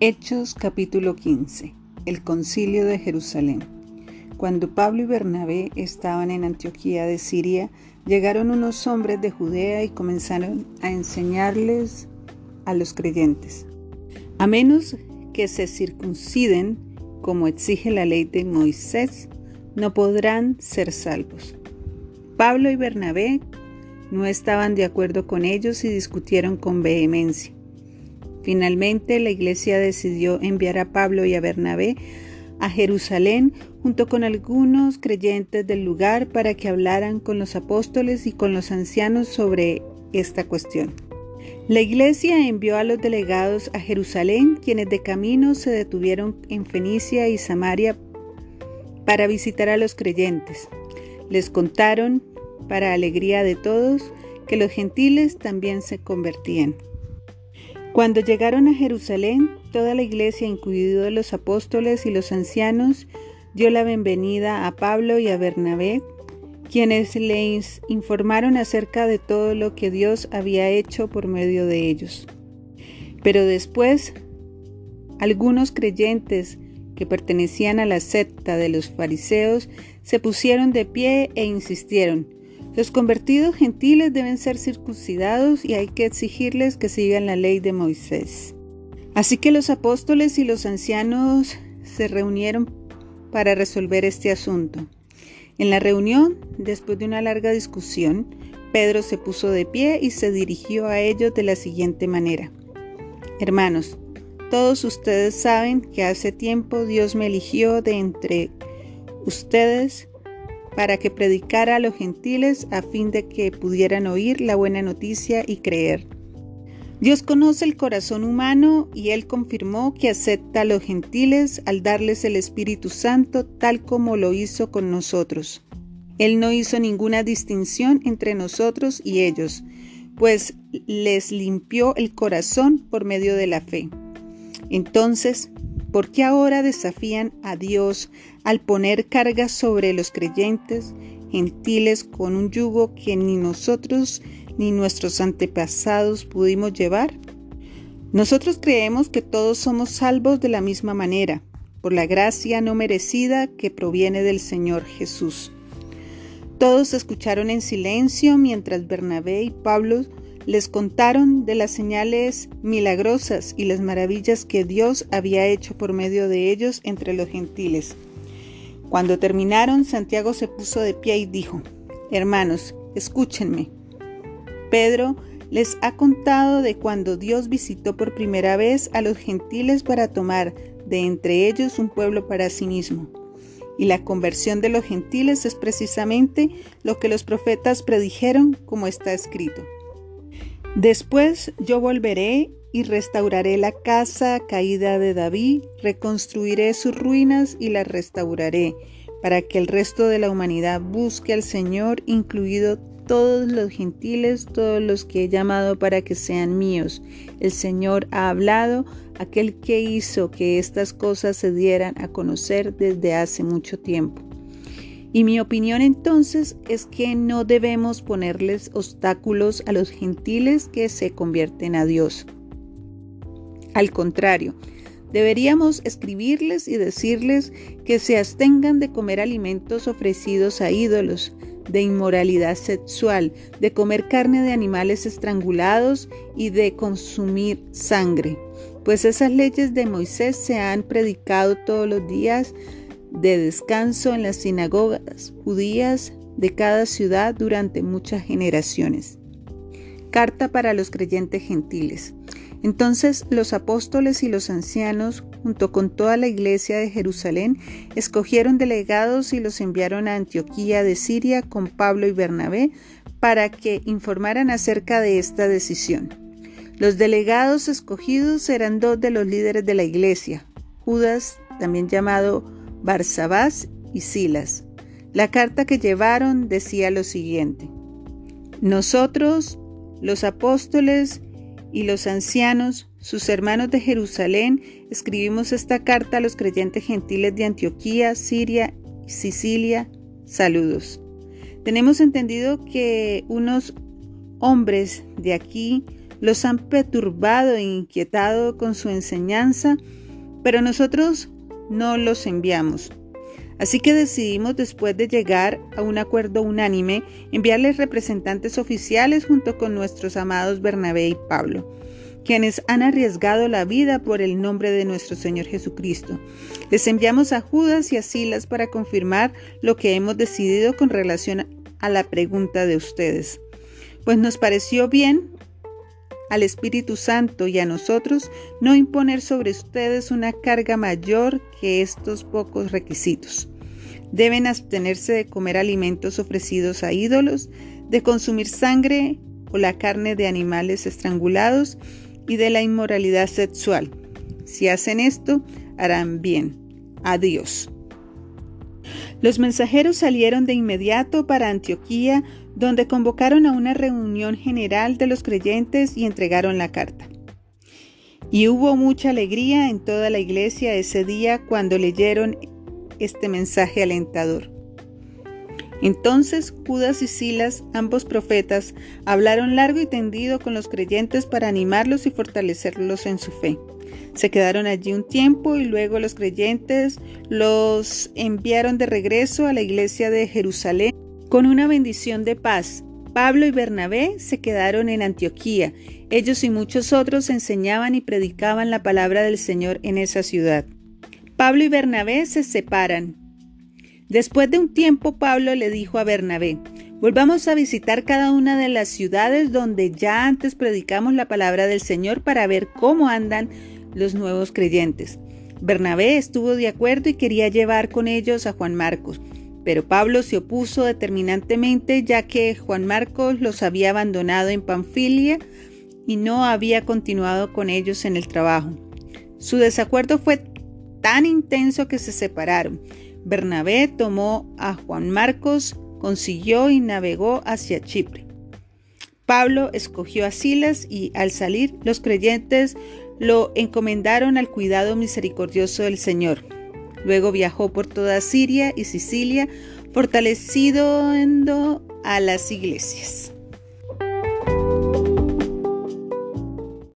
Hechos capítulo 15. El concilio de Jerusalén. Cuando Pablo y Bernabé estaban en Antioquía de Siria, llegaron unos hombres de Judea y comenzaron a enseñarles a los creyentes. A menos que se circunciden, como exige la ley de Moisés, no podrán ser salvos. Pablo y Bernabé no estaban de acuerdo con ellos y discutieron con vehemencia. Finalmente, la iglesia decidió enviar a Pablo y a Bernabé a Jerusalén junto con algunos creyentes del lugar para que hablaran con los apóstoles y con los ancianos sobre esta cuestión. La iglesia envió a los delegados a Jerusalén, quienes de camino se detuvieron en Fenicia y Samaria para visitar a los creyentes. Les contaron, para alegría de todos, que los gentiles también se convertían. Cuando llegaron a Jerusalén, toda la iglesia, incluidos los apóstoles y los ancianos, dio la bienvenida a Pablo y a Bernabé, quienes les informaron acerca de todo lo que Dios había hecho por medio de ellos. Pero después, algunos creyentes que pertenecían a la secta de los fariseos se pusieron de pie e insistieron, los convertidos gentiles deben ser circuncidados y hay que exigirles que sigan la ley de Moisés. Así que los apóstoles y los ancianos se reunieron para resolver este asunto. En la reunión, después de una larga discusión, Pedro se puso de pie y se dirigió a ellos de la siguiente manera. Hermanos, todos ustedes saben que hace tiempo Dios me eligió de entre ustedes para que predicara a los gentiles a fin de que pudieran oír la buena noticia y creer. Dios conoce el corazón humano y Él confirmó que acepta a los gentiles al darles el Espíritu Santo tal como lo hizo con nosotros. Él no hizo ninguna distinción entre nosotros y ellos, pues les limpió el corazón por medio de la fe. Entonces, ¿Por qué ahora desafían a Dios al poner cargas sobre los creyentes gentiles con un yugo que ni nosotros ni nuestros antepasados pudimos llevar? Nosotros creemos que todos somos salvos de la misma manera, por la gracia no merecida que proviene del Señor Jesús. Todos escucharon en silencio mientras Bernabé y Pablo les contaron de las señales milagrosas y las maravillas que Dios había hecho por medio de ellos entre los gentiles. Cuando terminaron, Santiago se puso de pie y dijo, Hermanos, escúchenme. Pedro les ha contado de cuando Dios visitó por primera vez a los gentiles para tomar de entre ellos un pueblo para sí mismo. Y la conversión de los gentiles es precisamente lo que los profetas predijeron como está escrito. Después yo volveré y restauraré la casa caída de David, reconstruiré sus ruinas y las restauraré, para que el resto de la humanidad busque al Señor, incluido todos los gentiles, todos los que he llamado para que sean míos. El Señor ha hablado, aquel que hizo que estas cosas se dieran a conocer desde hace mucho tiempo. Y mi opinión entonces es que no debemos ponerles obstáculos a los gentiles que se convierten a Dios. Al contrario, deberíamos escribirles y decirles que se abstengan de comer alimentos ofrecidos a ídolos, de inmoralidad sexual, de comer carne de animales estrangulados y de consumir sangre. Pues esas leyes de Moisés se han predicado todos los días de descanso en las sinagogas judías de cada ciudad durante muchas generaciones. Carta para los creyentes gentiles. Entonces los apóstoles y los ancianos, junto con toda la iglesia de Jerusalén, escogieron delegados y los enviaron a Antioquía de Siria con Pablo y Bernabé para que informaran acerca de esta decisión. Los delegados escogidos eran dos de los líderes de la iglesia, Judas, también llamado Barsabás y Silas. La carta que llevaron decía lo siguiente. Nosotros, los apóstoles y los ancianos, sus hermanos de Jerusalén, escribimos esta carta a los creyentes gentiles de Antioquía, Siria y Sicilia. Saludos. Tenemos entendido que unos hombres de aquí los han perturbado e inquietado con su enseñanza, pero nosotros no los enviamos. Así que decidimos, después de llegar a un acuerdo unánime, enviarles representantes oficiales junto con nuestros amados Bernabé y Pablo, quienes han arriesgado la vida por el nombre de nuestro Señor Jesucristo. Les enviamos a Judas y a Silas para confirmar lo que hemos decidido con relación a la pregunta de ustedes. Pues nos pareció bien al Espíritu Santo y a nosotros no imponer sobre ustedes una carga mayor que estos pocos requisitos. Deben abstenerse de comer alimentos ofrecidos a ídolos, de consumir sangre o la carne de animales estrangulados y de la inmoralidad sexual. Si hacen esto, harán bien. Adiós. Los mensajeros salieron de inmediato para Antioquía, donde convocaron a una reunión general de los creyentes y entregaron la carta. Y hubo mucha alegría en toda la iglesia ese día cuando leyeron este mensaje alentador. Entonces Judas y Silas, ambos profetas, hablaron largo y tendido con los creyentes para animarlos y fortalecerlos en su fe. Se quedaron allí un tiempo y luego los creyentes los enviaron de regreso a la iglesia de Jerusalén con una bendición de paz. Pablo y Bernabé se quedaron en Antioquía. Ellos y muchos otros enseñaban y predicaban la palabra del Señor en esa ciudad. Pablo y Bernabé se separan. Después de un tiempo, Pablo le dijo a Bernabé, Volvamos a visitar cada una de las ciudades donde ya antes predicamos la palabra del Señor para ver cómo andan los nuevos creyentes. Bernabé estuvo de acuerdo y quería llevar con ellos a Juan Marcos, pero Pablo se opuso determinantemente ya que Juan Marcos los había abandonado en Panfilia y no había continuado con ellos en el trabajo. Su desacuerdo fue tan intenso que se separaron. Bernabé tomó a Juan Marcos, consiguió y navegó hacia Chipre. Pablo escogió a Silas y al salir los creyentes lo encomendaron al cuidado misericordioso del Señor. Luego viajó por toda Siria y Sicilia, fortaleciendo a las iglesias.